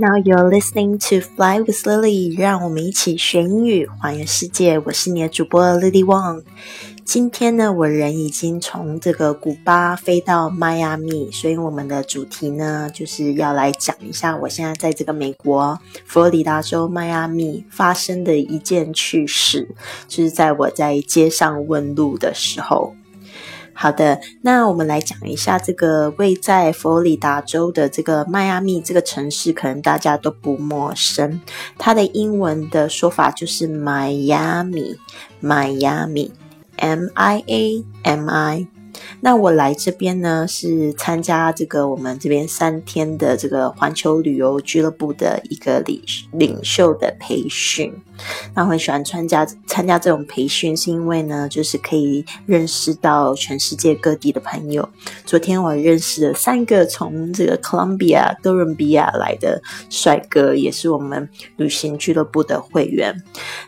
Now you're listening to Fly with Lily，让我们一起学英语，环游世界。我是你的主播 Lily Wang。今天呢，我人已经从这个古巴飞到迈阿密，所以我们的主题呢，就是要来讲一下我现在在这个美国佛罗里达州迈阿密发生的一件趣事，就是在我在街上问路的时候。好的，那我们来讲一下这个位在佛罗里达州的这个迈阿密这个城市，可能大家都不陌生。它的英文的说法就是 Miami，Miami，M I A M I。那我来这边呢，是参加这个我们这边三天的这个环球旅游俱乐部的一个领领袖的培训。那我很喜欢参加参加这种培训，是因为呢，就是可以认识到全世界各地的朋友。昨天我认识了三个从这个 Columbia 哥伦比亚来的帅哥，也是我们旅行俱乐部的会员。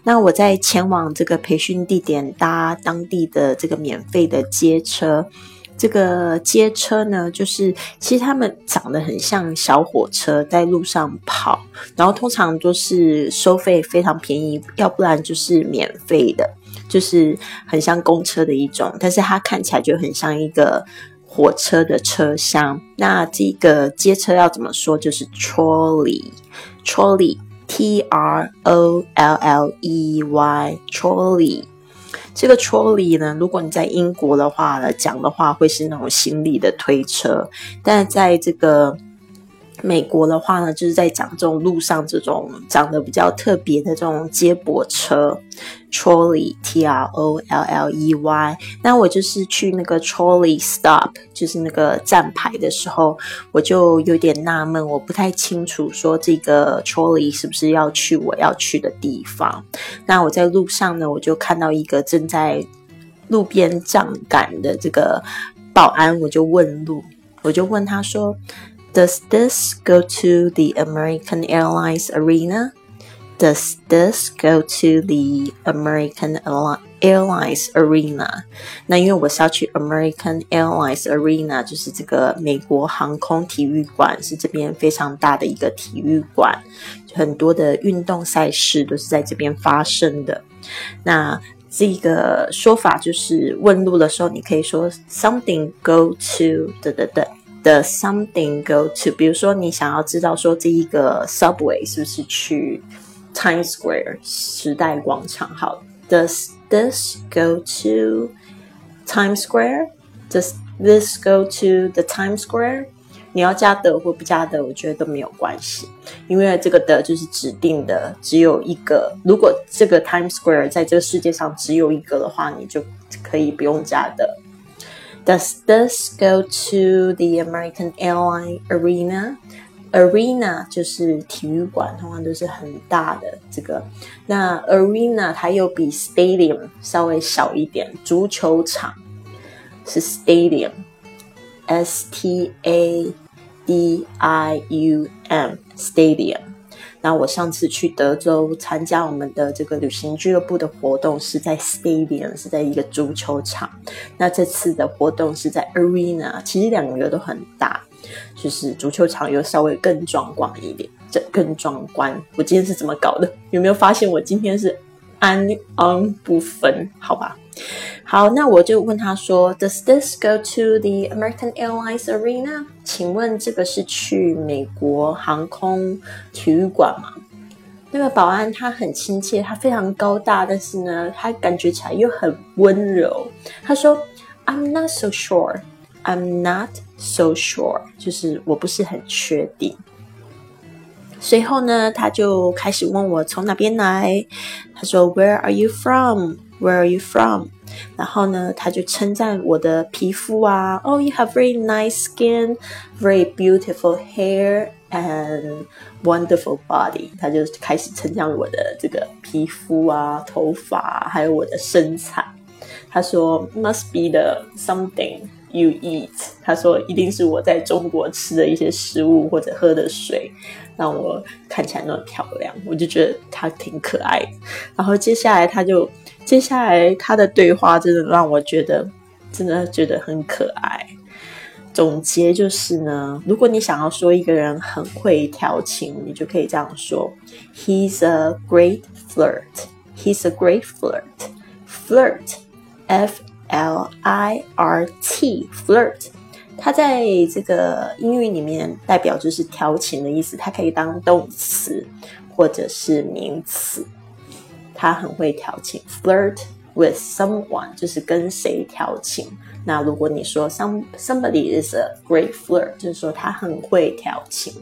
那我在前往这个培训地点搭当地的这个免费的街车。这个街车呢，就是其实他们长得很像小火车，在路上跑，然后通常都是收费非常便宜，要不然就是免费的，就是很像公车的一种，但是它看起来就很像一个火车的车厢。那这个街车要怎么说？就是 trolley，trolley，T R O L L E Y，trolley。这个 trolley 呢，如果你在英国的话呢讲的话，会是那种行李的推车，但在这个美国的话呢，就是在讲这种路上这种长得比较特别的这种接驳车。Trolley, T R O L L E Y。那我就是去那个 Trolley Stop，就是那个站牌的时候，我就有点纳闷，我不太清楚说这个 Trolley 是不是要去我要去的地方。那我在路上呢，我就看到一个正在路边站岗的这个保安，我就问路，我就问他说 ：“Does this go to the American Airlines Arena？” Does this go to the American Airlines Arena？那因为我是要去 American Airlines Arena，就是这个美国航空体育馆，是这边非常大的一个体育馆，很多的运动赛事都是在这边发生的。那这个说法就是问路的时候，你可以说 something go to 的的的 的 something go to。比如说你想要知道说这一个 subway 是不是去 Times Square 时代广场。好，Does this go to Times Square? Does this go to the Times Square? 你要加的或不加的，我觉得都没有关系，因为这个的就是指定的，只有一个。如果这个 Times Square 在这个世界上只有一个的话，你就可以不用加的。Does this go to the American Airline Arena? Arena 就是体育馆，通常都是很大的这个。那 Arena 它又比 Stadium 稍微小一点，足球场是 Stadium，S T A D I U M，Stadium。 那我上次去德州参加我们的这个旅行俱乐部的活动是在 Stadium，是在一个足球场。那这次的活动是在 Arena，其实两个都很大。就是足球场又稍微更壮观一点，这更壮观。我今天是怎么搞的？有没有发现我今天是安安不分？好吧，好，那我就问他说：“Does this go to the American Airlines Arena？” 请问这个是去美国航空体育馆吗？那个保安他很亲切，他非常高大，但是呢，他感觉起来又很温柔。他说：“I'm not so sure. I'm not。” So sure，就是我不是很确定。随后呢，他就开始问我从哪边来。他说：“Where are you from? Where are you from？” 然后呢，他就称赞我的皮肤啊，“Oh, you have very nice skin, very beautiful hair, and wonderful body。”他就开始称赞我的这个皮肤啊、头发，还有我的身材。他说：“Must be the something。” You eat，他说一定是我在中国吃的一些食物或者喝的水，让我看起来那么漂亮。我就觉得他挺可爱。然后接下来他就，接下来他的对话真的让我觉得，真的觉得很可爱。总结就是呢，如果你想要说一个人很会调情，你就可以这样说：He's a great flirt. He's a great flirt. Flirt, F L I R T, flirt. 它在这个英语里面代表就是调情的意思，它可以当动词或者是名词。他很会调情，flirt with someone 就是跟谁调情。那如果你说 some somebody is a great flirt，就是说他很会调情。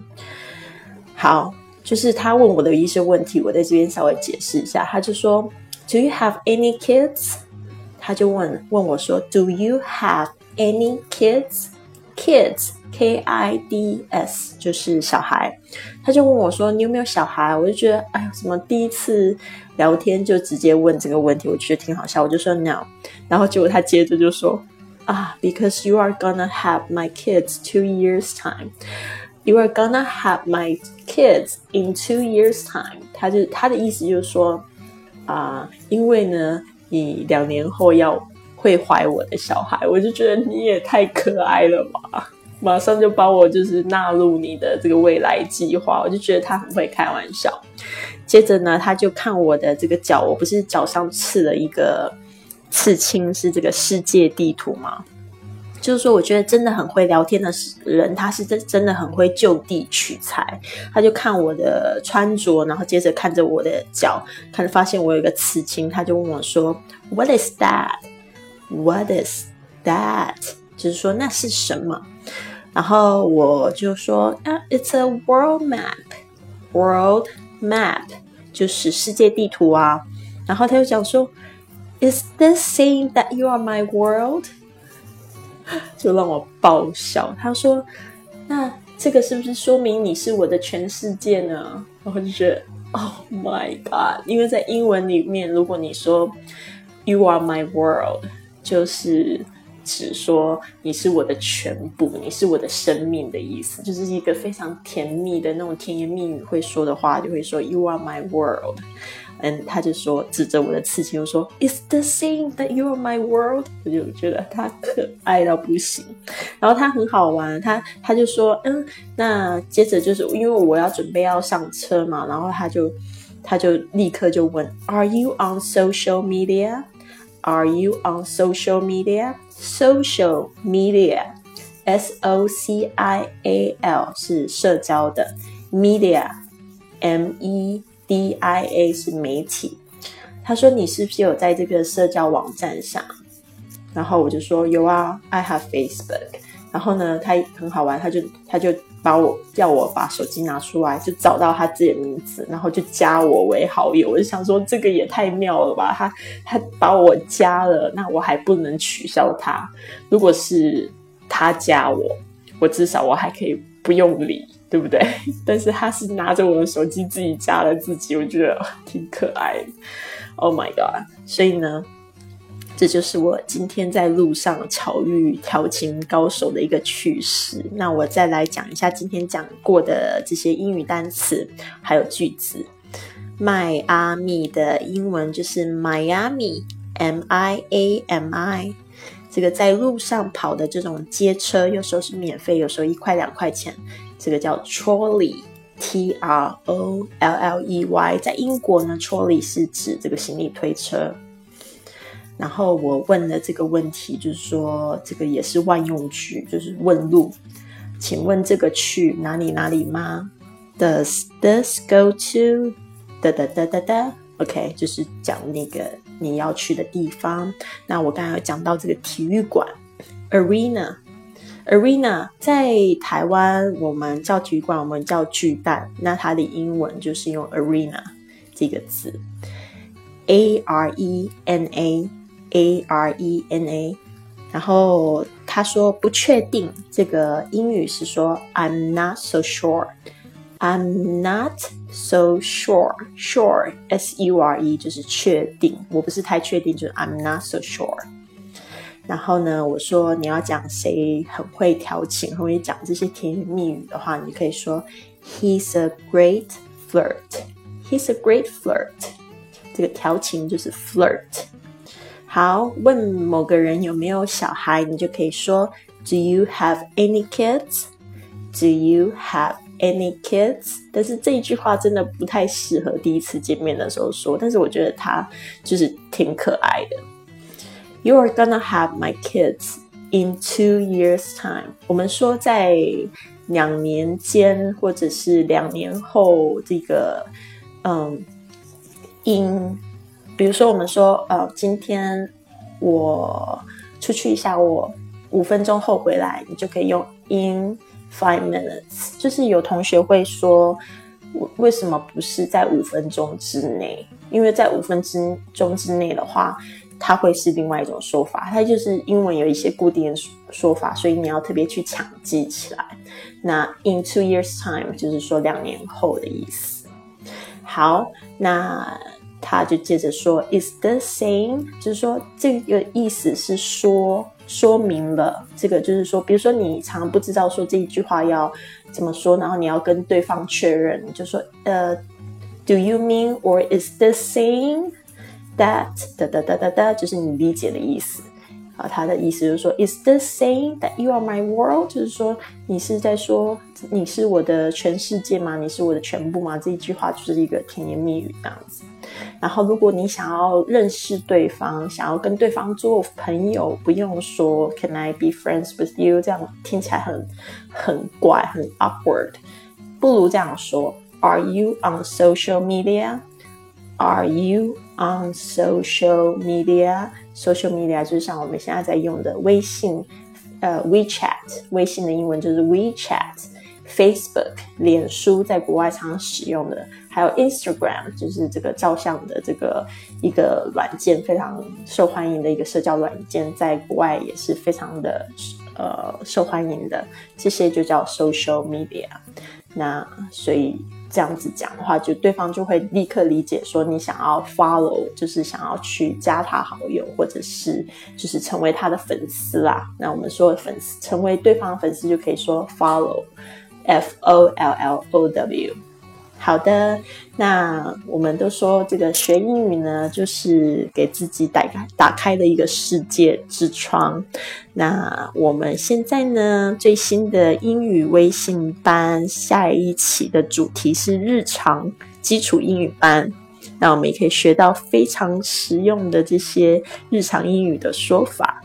好，就是他问我的一些问题，我在这边稍微解释一下。他就说，Do you have any kids？他就问问我说，Do you have any kids？Kids K I D S 就是小孩。他就问我说，你有没有小孩？我就觉得，哎呀，什么第一次聊天就直接问这个问题，我觉得挺好笑。我就说 no，然后结果他接着就说。啊，because you are gonna have my kids two years time. You are gonna have my kids in two years time. 他就他的意思就是说，啊，因为呢， 你两年后要会怀我的小孩，我就觉得你也太可爱了吧！马上就把我就是纳入你的这个未来计划，我就觉得他很会开玩笑。接着呢，他就看我的这个脚，我不是脚上刺了一个。刺青是这个世界地图吗？就是说，我觉得真的很会聊天的人，他是真真的很会就地取材。他就看我的穿着，然后接着看着我的脚，看发现我有一个刺青，他就问我说：“What is that? What is that？” 就是说那是什么？然后我就说：“啊，It's a world map. World map 就是世界地图啊。”然后他就讲说。Is this saying that you are my world？就让我爆笑。他说：“那这个是不是说明你是我的全世界呢？”然后就觉得，Oh my god！因为在英文里面，如果你说 “You are my world”，就是指说你是我的全部，你是我的生命的意思，就是一个非常甜蜜的那种甜言蜜语会说的话，就会说 “You are my world”。嗯，他就说指着我的刺青，说：“Is the thing that you are my world？” 我就觉得他可爱到不行。然后他很好玩，他他就说：“嗯，那接着就是因为我要准备要上车嘛，然后他就他就立刻就问：Are you on social media? Are you on social media? Social media, S O C I A L 是社交的，media, M E。 D I A 是媒体，他说你是不是有在这个社交网站上？然后我就说有啊，I have Facebook。然后呢，他很好玩，他就他就把我叫我把手机拿出来，就找到他自己的名字，然后就加我为好友。我就想说这个也太妙了吧，他他把我加了，那我还不能取消他？如果是他加我，我至少我还可以不用理。对不对？但是他是拿着我的手机自己加了自己，我觉得挺可爱的。Oh my god！所以呢，这就是我今天在路上巧遇调情高手的一个趣事。那我再来讲一下今天讲过的这些英语单词还有句子。迈阿密的英文就是 Miami，M I A M I。这个在路上跑的这种街车，有时候是免费，有时候一块两块钱。这个叫 trolley，T R O L L E Y，在英国呢，trolley 是指这个行李推车。然后我问了这个问题，就是说这个也是万用句，就是问路。请问这个去哪里哪里吗？Does this go to 哒哒哒哒哒？OK，就是讲那个你要去的地方。那我刚才有讲到这个体育馆，arena。Arena 在台湾，我们叫体育馆，我们叫巨蛋。那它的英文就是用 Arena 这个字，A R E N A，A R E N A。然后他说不确定，这个英语是说 I'm not so sure，I'm not so sure，sure，S U R E 就是确定，我不是太确定，就是 I'm not so sure。然后呢，我说你要讲谁很会调情，很会讲这些甜言蜜语的话，你可以说 He's a great flirt. He's a great flirt. 这个调情就是 flirt。好，问某个人有没有小孩，你就可以说 Do you have any kids? Do you have any kids？但是这一句话真的不太适合第一次见面的时候说，但是我觉得它就是挺可爱的。You are gonna have my kids in two years' time。我们说在两年间或者是两年后，这个嗯，in，比如说我们说呃，今天我出去一下，我五分钟后回来，你就可以用 in。Five minutes，就是有同学会说，为什么不是在五分钟之内？因为在五分钟之内的话，它会是另外一种说法。它就是英文有一些固定的说法，所以你要特别去抢记起来。那 in two years time 就是说两年后的意思。好，那。他就接着说，is the same，就是说这个意思是说说明了这个，就是说，比如说你常不知道说这一句话要怎么说，然后你要跟对方确认，就说呃，do you mean or is the same that 哒哒哒哒哒，就是你理解的意思。啊，他的意思就是说，Is this saying that you are my world？就是说，你是在说你是我的全世界吗？你是我的全部吗？这一句话就是一个甜言蜜语这样子。然后，如果你想要认识对方，想要跟对方做朋友，不用说 Can I be friends with you？这样听起来很很怪，很 awkward。不如这样说：Are you on social media？Are you on social media？social media 就是像我们现在在用的微信，呃，WeChat，微信的英文就是 WeChat，Facebook，脸书在国外常使用的，还有 Instagram，就是这个照相的这个一个软件，非常受欢迎的一个社交软件，在国外也是非常的呃受欢迎的，这些就叫 social media。那所以。这样子讲的话，就对方就会立刻理解说你想要 follow，就是想要去加他好友，或者是就是成为他的粉丝啦。那我们说粉丝成为对方的粉丝，就可以说 follow，f o l l o w。好的，那我们都说这个学英语呢，就是给自己打开打开的一个世界之窗。那我们现在呢，最新的英语微信班下一期的主题是日常基础英语班。那我们也可以学到非常实用的这些日常英语的说法。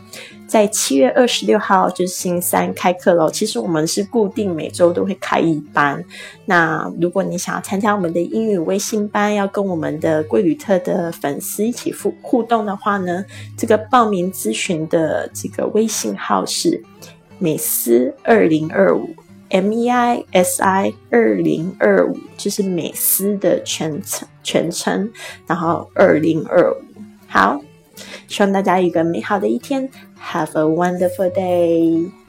在七月二十六号就是星期三开课喽。其实我们是固定每周都会开一班。那如果你想要参加我们的英语微信班，要跟我们的贵旅特的粉丝一起互互动的话呢，这个报名咨询的这个微信号是美思二零二五 M E I S I 二零二五，就是美思的全称全称，然后二零二五。好，希望大家有一个美好的一天。Have a wonderful day.